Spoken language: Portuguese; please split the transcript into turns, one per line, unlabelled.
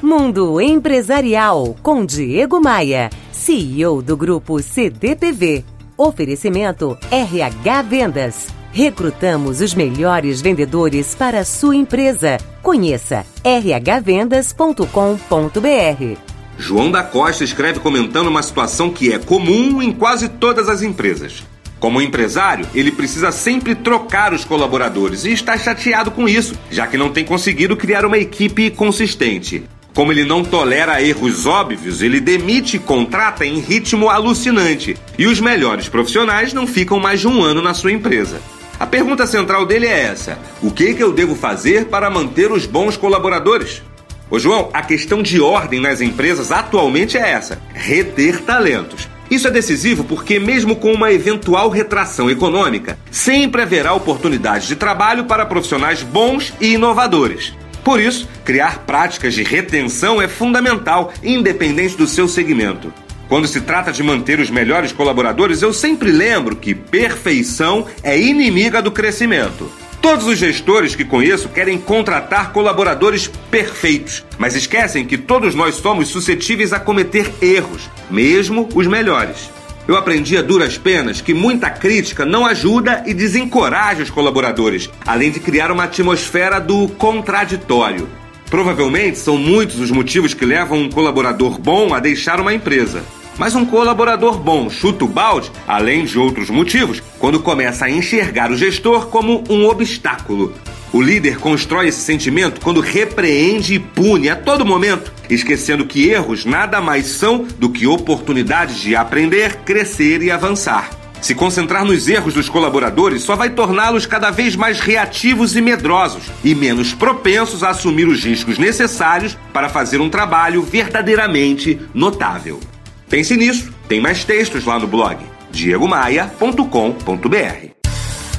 Mundo Empresarial com Diego Maia, CEO do grupo CDPV. Oferecimento RH Vendas. Recrutamos os melhores vendedores para a sua empresa. Conheça rhvendas.com.br.
João da Costa escreve comentando uma situação que é comum em quase todas as empresas. Como empresário, ele precisa sempre trocar os colaboradores e está chateado com isso, já que não tem conseguido criar uma equipe consistente. Como ele não tolera erros óbvios, ele demite e contrata em ritmo alucinante. E os melhores profissionais não ficam mais de um ano na sua empresa. A pergunta central dele é essa: o que, que eu devo fazer para manter os bons colaboradores? Ô João, a questão de ordem nas empresas atualmente é essa: reter talentos. Isso é decisivo porque, mesmo com uma eventual retração econômica, sempre haverá oportunidades de trabalho para profissionais bons e inovadores. Por isso, criar práticas de retenção é fundamental, independente do seu segmento. Quando se trata de manter os melhores colaboradores, eu sempre lembro que perfeição é inimiga do crescimento. Todos os gestores que conheço querem contratar colaboradores perfeitos, mas esquecem que todos nós somos suscetíveis a cometer erros, mesmo os melhores. Eu aprendi a duras penas que muita crítica não ajuda e desencoraja os colaboradores, além de criar uma atmosfera do contraditório. Provavelmente são muitos os motivos que levam um colaborador bom a deixar uma empresa. Mas um colaborador bom chuta o balde, além de outros motivos, quando começa a enxergar o gestor como um obstáculo. O líder constrói esse sentimento quando repreende e pune a todo momento, esquecendo que erros nada mais são do que oportunidades de aprender, crescer e avançar. Se concentrar nos erros dos colaboradores só vai torná-los cada vez mais reativos e medrosos e menos propensos a assumir os riscos necessários para fazer um trabalho verdadeiramente notável. Pense nisso, tem mais textos lá no blog diegomaia.com.br.